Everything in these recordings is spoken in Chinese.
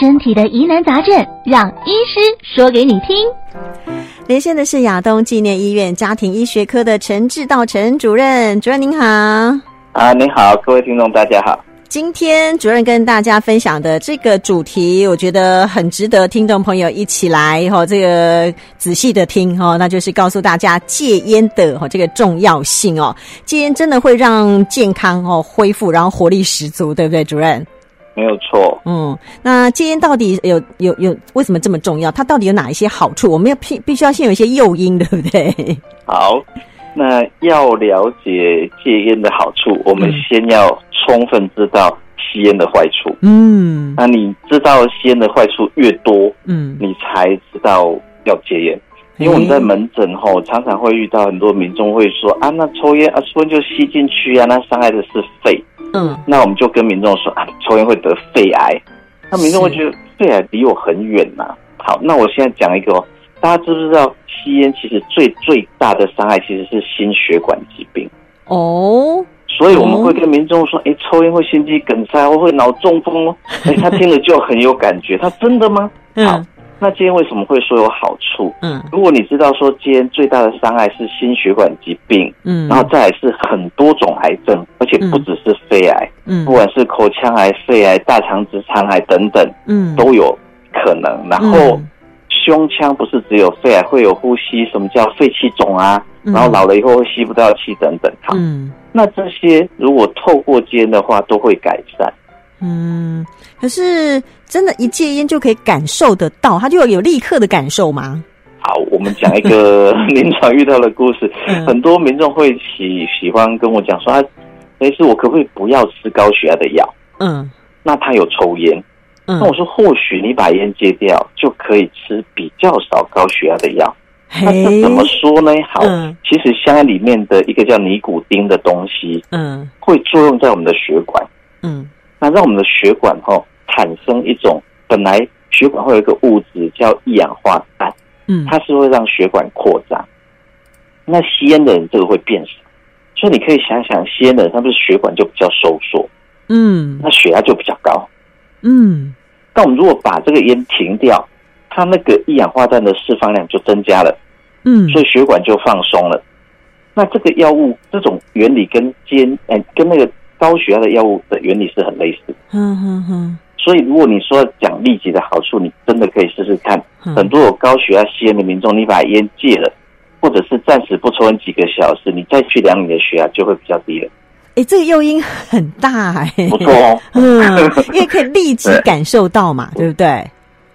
身体的疑难杂症，让医师说给你听。连线的是亚东纪念医院家庭医学科的陈志道陈主任，主任您好。啊，您好，各位听众，大家好。今天主任跟大家分享的这个主题，我觉得很值得听众朋友一起来哈，这个仔细的听哈，那就是告诉大家戒烟的哈这个重要性哦。戒烟真的会让健康哦恢复，然后活力十足，对不对，主任？没有错。嗯，那戒烟到底有有有为什么这么重要？它到底有哪一些好处？我们要必必须要先有一些诱因，对不对？好。那要了解戒烟的好处，我们先要充分知道吸烟的坏处。嗯，那你知道吸烟的坏处越多，嗯，你才知道要戒烟。因为我们在门诊后常常会遇到很多民众会说啊，那抽烟啊，抽烟就吸进去啊，那伤害的是肺。嗯，那我们就跟民众说啊，抽烟会得肺癌。那民众会觉得肺癌离我很远呐。好，那我现在讲一个哦。大家知不知道吸烟其实最最大的伤害其实是心血管疾病哦，所以我们会跟民众说，哎、欸，抽烟会心肌梗塞，或会脑中风哦。哎、欸，他听了就很有感觉，他真的吗？好，那戒烟为什么会说有好处？嗯，如果你知道说戒烟最大的伤害是心血管疾病，嗯，然后再来是很多种癌症，而且不只是肺癌，嗯，不管是口腔癌、肺癌、大肠直肠癌等等，嗯，都有可能。然后。胸腔不是只有肺癌，会有呼吸，什么叫肺气肿啊？然后老了以后会吸不到气等等。好，嗯，那这些如果透过戒烟的话，都会改善。嗯，可是真的，一戒烟就可以感受得到，他就有有立刻的感受吗？好，我们讲一个 临床遇到的故事。嗯、很多民众会喜喜欢跟我讲说：“啊，没事，我可不可以不要吃高血压的药？”嗯，那他有抽烟。那我说，或许你把烟戒掉，就可以吃比较少高血压的药。那这怎么说呢？好，其实香烟里面的一个叫尼古丁的东西，嗯，会作用在我们的血管，嗯，那让我们的血管哈产生一种本来血管会有一个物质叫一氧化氮，嗯，它是会让血管扩张。那吸烟的人这个会变少，所以你可以想想，吸烟的人他不是血管就比较收缩，嗯，那血压就比较高，嗯。那我们如果把这个烟停掉，它那个一氧化氮的释放量就增加了，嗯，所以血管就放松了。那这个药物这种原理跟烟，哎，跟那个高血压的药物的原理是很类似。嗯嗯嗯。所以如果你说讲立即的好处，你真的可以试试看。很多有高血压吸烟的民众，你把烟戒了，或者是暂时不抽烟几个小时，你再去量你的血压就会比较低了。哎，这个诱因很大哎，不错哦，嗯，因为可以立即感受到嘛，对，不对？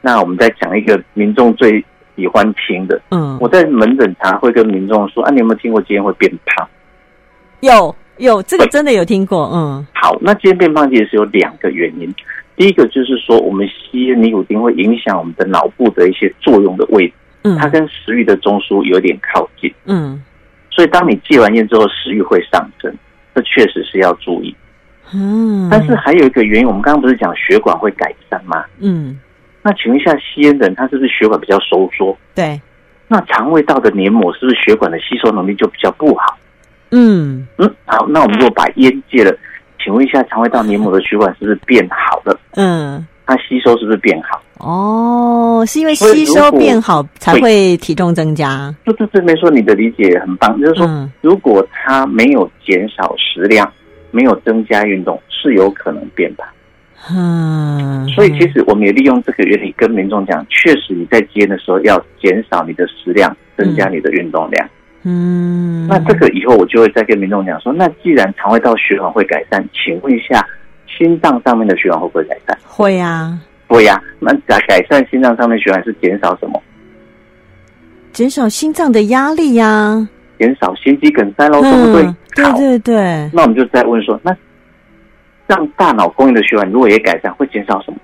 那我们再讲一个民众最喜欢听的，嗯，我在门诊常会跟民众说啊，你有没有听过戒烟会变胖？有有，这个真的有听过，嗯。好，那戒烟变胖其实是有两个原因，第一个就是说我们吸烟尼古丁会影响我们的脑部的一些作用的位置，嗯，它跟食欲的中枢有点靠近，嗯，所以当你戒完烟之后，食欲会上升。这确实是要注意，嗯，但是还有一个原因，我们刚刚不是讲血管会改善吗？嗯，那请问一下，吸烟的人他是不是血管比较收缩？对，那肠胃道的黏膜是不是血管的吸收能力就比较不好？嗯嗯，好，那我们如果把烟戒了，请问一下，肠胃道黏膜的血管是不是变好了？嗯，它吸收是不是变好？哦，是因为吸收变好才会体重增加。这这这没说，你的理解很棒，就是说，嗯、如果它没有减少食量，没有增加运动，是有可能变胖。嗯，所以其实我们也利用这个原理跟民众讲，确实你在戒的时候要减少你的食量，增加你的运动量。嗯，那这个以后我就会再跟民众讲说，那既然肠胃道循环会改善，请问一下，心脏上面的循环会不会改善？会啊。会呀，那改改善心脏上面循环是减少什么？减少心脏的压力呀、啊，减少心肌梗塞喽，对不对？对对对。那我们就再问说，那让大脑供应的血管如果也改善，会减少什么？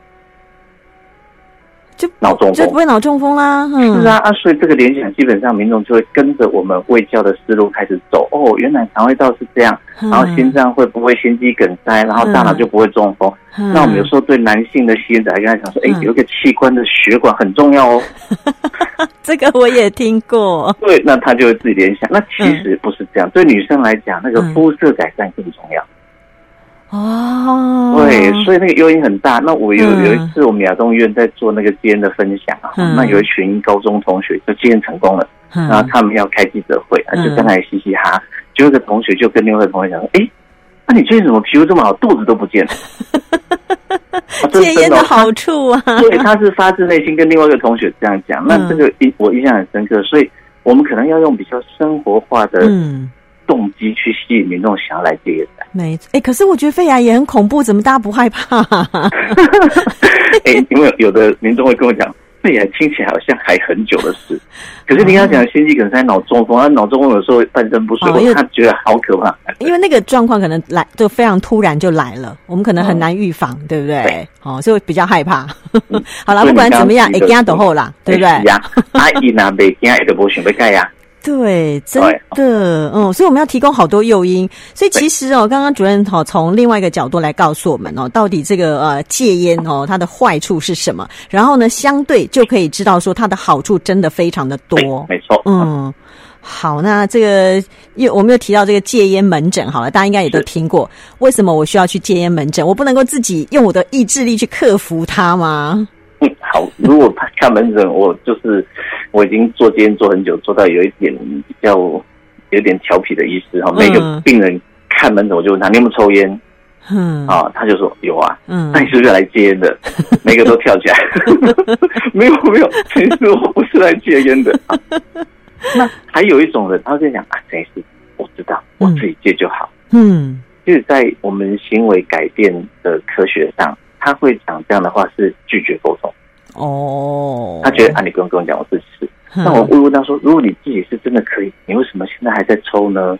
就脑中风，就不会脑中风啦。嗯、是啊，啊，所以这个联想基本上民众就会跟着我们卫教的思路开始走。哦，原来肠胃道是这样，然后心脏会不会心肌梗塞，然后大脑就不会中风。嗯、那我们有时候对男性的吸烟者还跟他讲说，哎、嗯，有一个器官的血管很重要哦。这个我也听过。对，那他就会自己联想。那其实不是这样，嗯、对女生来讲，那个肤色改善更重要。哦，对，所以那个诱因很大。那我有有一次，我们亚东医院在做那个戒烟的分享啊，那有一群高中同学就戒烟成功了，然后他们要开记者会，就在那里嘻嘻哈。就有个同学就跟另外一个同学讲说：“哎，那你最近怎么皮肤这么好，肚子都不见了？” 戒烟的好处啊！对，他是发自内心跟另外一个同学这样讲。那这个印我印象很深刻，所以我们可能要用比较生活化的动机去吸引民众想要来戒烟的。没错，哎，可是我觉得肺癌也很恐怖，怎么大家不害怕？哎，因为有的民众会跟我讲。肺癌听起来好像还很久的事，可是你刚刚讲心肌梗塞、脑中风，他脑中风有时候半身不遂，哦、他觉得好可怕。因为那个状况可能来就非常突然就来了，我们可能很难预防，嗯、对不对？对哦，所以比较害怕。嗯、好了，不管怎么样，会惊就好啦，对不对？啊，伊若袂惊，就无想要改呀。对，真的，嗯，所以我们要提供好多诱因。所以其实哦，刚刚主任哈从另外一个角度来告诉我们哦，到底这个呃戒烟哦它的坏处是什么？然后呢，相对就可以知道说它的好处真的非常的多。没错，嗯，好，那这个又我们又提到这个戒烟门诊好了，大家应该也都听过。为什么我需要去戒烟门诊？我不能够自己用我的意志力去克服它吗？嗯，好，如果看门诊，我就是。我已经做戒烟做很久，做到有一点比较有点调皮的意思哈。每个病人看门诊，我就问他：“你有没有抽烟？”嗯啊，他就说：“有啊。”嗯，那你是不是来戒烟的？每个都跳起来。没有没有，其实我不是来戒烟的。那还有一种人，他就讲：“啊，这事我知道，我自己戒就好。”嗯，就是在我们行为改变的科学上，他会讲这样的话是拒绝沟通。哦，他觉得啊，你不用跟我讲，我自己是。那我会问他说：“如果你自己是真的可以，你为什么现在还在抽呢？”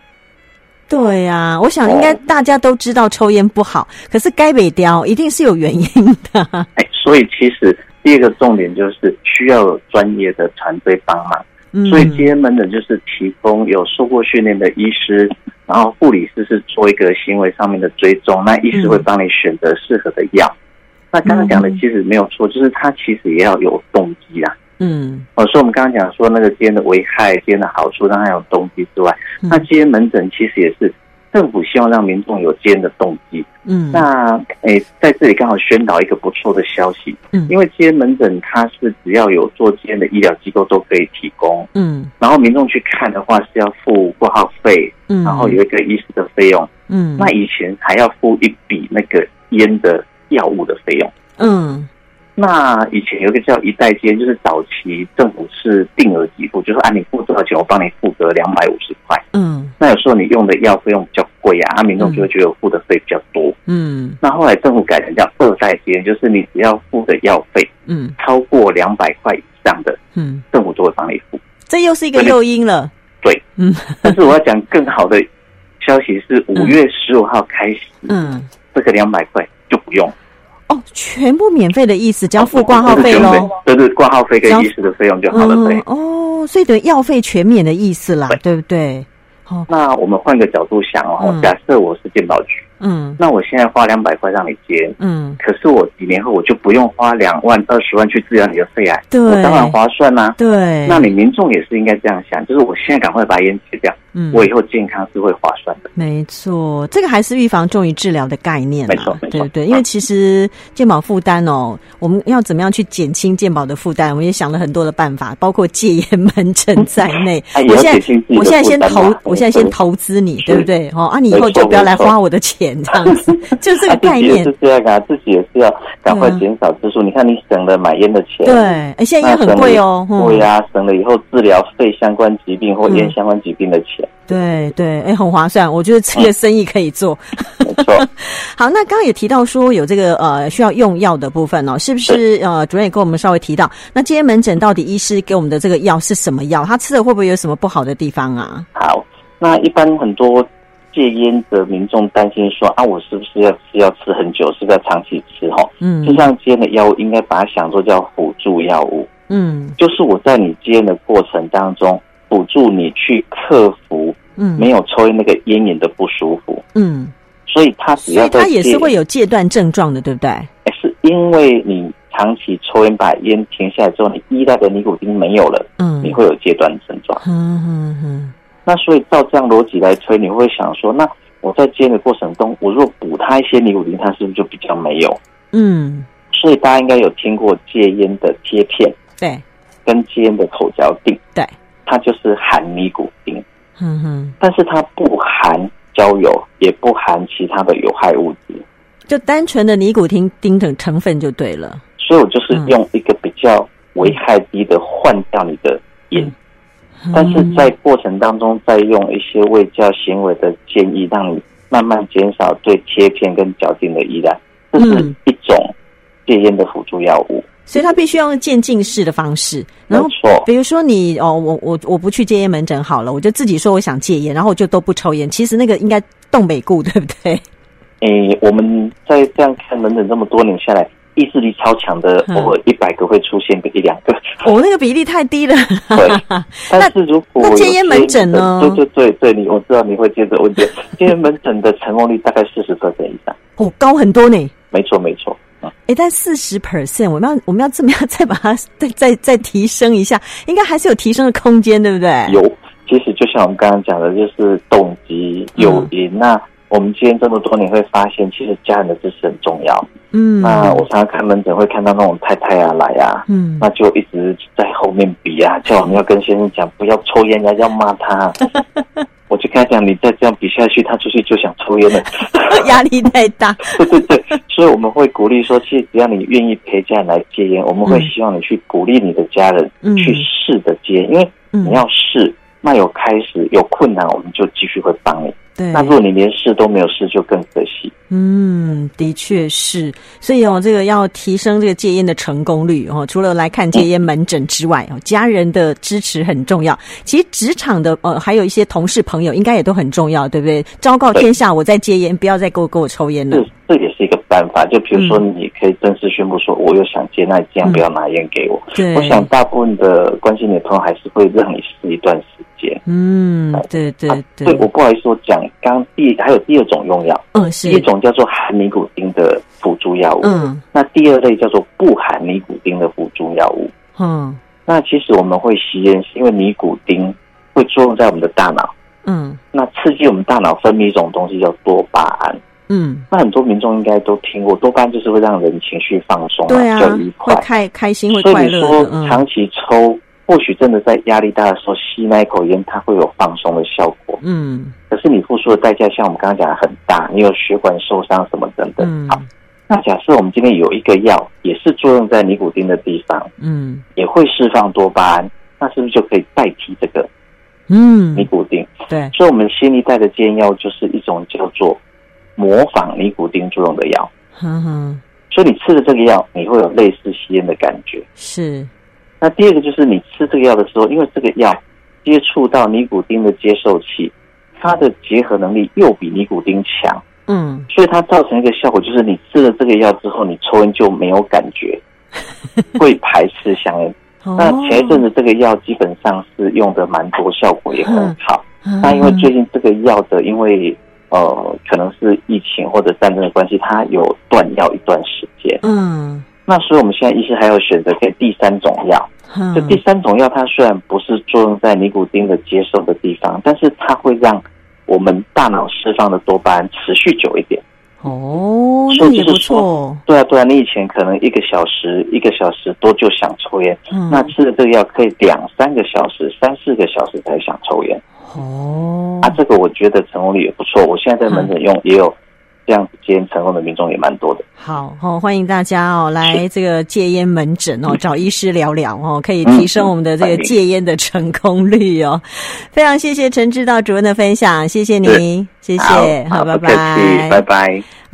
对呀，我想应该大家都知道抽烟不好，可是该北雕一定是有原因的。哎，所以其实第二个重点就是需要有专业的团队帮忙。所以戒烟门诊就是提供有受过训练的医师，然后护理师是做一个行为上面的追踪，那医师会帮你选择适合的药。那刚刚讲的其实没有错，就是他其实也要有动机啊。嗯，哦，所以我们刚刚讲说那个戒烟的危害、戒烟的好处，当然有动机之外，那戒烟门诊其实也是政府希望让民众有戒烟的动机。嗯，那诶，在这里刚好宣导一个不错的消息。嗯，因为戒烟门诊它是只要有做戒烟的医疗机构都可以提供。嗯，然后民众去看的话是要付挂号费，嗯，然后有一个医师的费用。嗯，那以前还要付一笔那个烟的。药物的费用，嗯，那以前有一个叫一代间，就是早期政府是定额给付，就是按你付多少钱，我帮你付个两百五十块，嗯，那有时候你用的药费用比较贵啊，那民众就会觉得我付的费比较多，嗯，那后来政府改成叫二代间，就是你只要付的药费，嗯，超过两百块以上的，嗯，政府就会帮你付，这又是一个诱因了，对，嗯，但是我要讲更好的消息是五月十五号开始，嗯，这个两百块就不用。哦，全部免费的意思，只要付挂号费喽。对对，挂号费跟医师的费用就好了。对、嗯，哦，所以等于药费全免的意思啦，对，对不对？哦，那我们换个角度想哦，嗯、假设我是健保局。嗯，那我现在花两百块让你接，嗯，可是我几年后我就不用花两万、二十万去治疗你的肺癌，对，我当然划算啦、啊。对，那你民众也是应该这样想，就是我现在赶快把烟戒掉，嗯，我以后健康是会划算的。没错，这个还是预防重于治疗的概念，没错，没错，对对，因为其实健保负担哦，我们要怎么样去减轻健保的负担？我们也想了很多的办法，包括戒烟门诊 在内。我现在我现在先投，我现在先投资你，对不对？哦，啊，你以后就不要来花我的钱，这样子。就这个概念、啊、是这样啊，自己也是要赶快减少支出。啊、你看，你省了买烟的钱，对，哎，现在烟很贵哦，对呀、啊，省了以后治疗肺相关疾病或烟相关疾病的钱，对对，哎，很划算。我觉得这个生意可以做，嗯、没错。好，那刚刚也提到说有这个呃需要用药的部分哦，是不是？呃，主任也跟我们稍微提到，那今天门诊到底医师给我们的这个药是什么药？他吃了会不会有什么不好的地方啊？好，那一般很多。戒烟的民众担心说啊，我是不是要是要吃很久，是不是要长期吃？哈，嗯，就像戒烟的药物，应该把它想作叫辅助药物，嗯，就是我在你戒烟的过程当中，辅助你去克服，嗯，没有抽烟那个烟瘾的不舒服，嗯，所以它只要他也是会有戒断症状的，对不对？是因为你长期抽烟，把烟停下来之后，你依赖的尼古丁没有了，嗯，你会有戒断症状，嗯嗯嗯。那所以照这样逻辑来推，你会想说，那我在戒烟的过程中，我若补它一些尼古丁，它是不是就比较没有？嗯，所以大家应该有听过戒烟的贴片，对，跟戒烟的口嚼定，对，它就是含尼古丁，嗯哼，但是它不含焦油，也不含其他的有害物质，就单纯的尼古丁丁等成分就对了。所以我就是用一个比较危害低的换掉你的烟。嗯但是在过程当中，再用一些卫教行为的建议，让你慢慢减少对贴片跟嚼錠的依赖，这是一种戒烟的辅助药物。嗯、所以他必须要用渐进式的方式。然后，比如说你哦，我我我不去戒烟门诊好了，我就自己说我想戒烟，然后我就都不抽烟。其实那个应该动美固，对不对？诶，我们在这样看门诊这么多年下来。意志力超强的，偶尔一百个会出现个一两个。哦，那个比例太低了。对，但是如果那戒烟门诊呢？对对对对，你我知道你会接着问题。戒烟门诊的成功率大概四十 percent 以上。哦，高很多呢。没错没错。哎，但四十 percent，我们要我们要怎么样再把它再 再再提升一下？应该还是有提升的空间，对不对？有，其实就像我们刚刚讲的，就是动机诱因。嗯、那我们今天这么多年，会发现其实家人的支持很重要。嗯，那我常常看门诊会看到那种太太啊来啊，嗯，那就一直在后面比啊，叫我们要跟先生讲不要抽烟啊，要骂他。我就跟他讲，你再这样比下去，他出去就想抽烟了，压力太大。对对对，所以我们会鼓励说，其实只要你愿意陪家人来戒烟，我们会希望你去鼓励你的家人去试着戒，因为你要试，那有开始有困难，我们就继续会帮你。对，那如果你连试都没有试，就更可惜。嗯，的确是。所以哦，这个要提升这个戒烟的成功率哦，除了来看戒烟门诊之外哦，家人的支持很重要。其实职场的呃，还有一些同事朋友，应该也都很重要，对不对？昭告天下，我在戒烟，不要再给我给我抽烟了。这也是一个办法。就比如说，你可以正式宣布说，我又想戒，那你这样不要拿烟给我。对，我想大部分的关心你的朋友还是会让你试一段嗯，对对对。对，我不好意思，我讲。刚第还有第二种用药，嗯，是。一种叫做含尼古丁的辅助药物，嗯，那第二类叫做不含尼古丁的辅助药物，嗯，那其实我们会吸烟，是因为尼古丁会作用在我们的大脑，嗯，那刺激我们大脑分泌一种东西叫多巴胺，嗯，那很多民众应该都听过，多巴胺就是会让人情绪放松，对啊，就愉快，会开开心，会快乐，所以说长期抽。或许真的在压力大的时候吸那一口烟，它会有放松的效果。嗯，可是你付出的代价，像我们刚刚讲的很大，你有血管受伤什么等等。嗯，好，那假设我们今天有一个药，也是作用在尼古丁的地方，嗯，也会释放多巴胺，那是不是就可以代替这个？嗯，尼古丁。对，所以我们新一代的戒烟药就是一种叫做模仿尼古丁作用的药。嗯哼，所以你吃了这个药，你会有类似吸烟的感觉。是。那第二个就是你吃这个药的时候，因为这个药接触到尼古丁的接受器，它的结合能力又比尼古丁强，嗯，所以它造成一个效果，就是你吃了这个药之后，你抽烟就没有感觉，会排斥香烟。那前一阵子这个药基本上是用的蛮多，效果也很好。那因为最近这个药的，因为呃可能是疫情或者战争的关系，它有断药一段时间，嗯。那所以我们现在医师还要选择给第三种药，这第三种药它虽然不是作用在尼古丁的接受的地方，但是它会让我们大脑释放的多巴胺持续久一点。哦，所以就是说，对啊对啊，你以前可能一个小时一个小时多就想抽烟，嗯、那吃了这个药可以两三个小时、三四个小时才想抽烟。哦，啊，这个我觉得成功率也不错，我现在在门诊用也有。这样子戒烟成功的民众也蛮多的。好哦，欢迎大家哦来这个戒烟门诊哦，找医师聊聊哦，可以提升我们的这个戒烟的成功率哦。非常谢谢陈志道主任的分享，谢谢您，谢谢，好，拜拜，拜拜。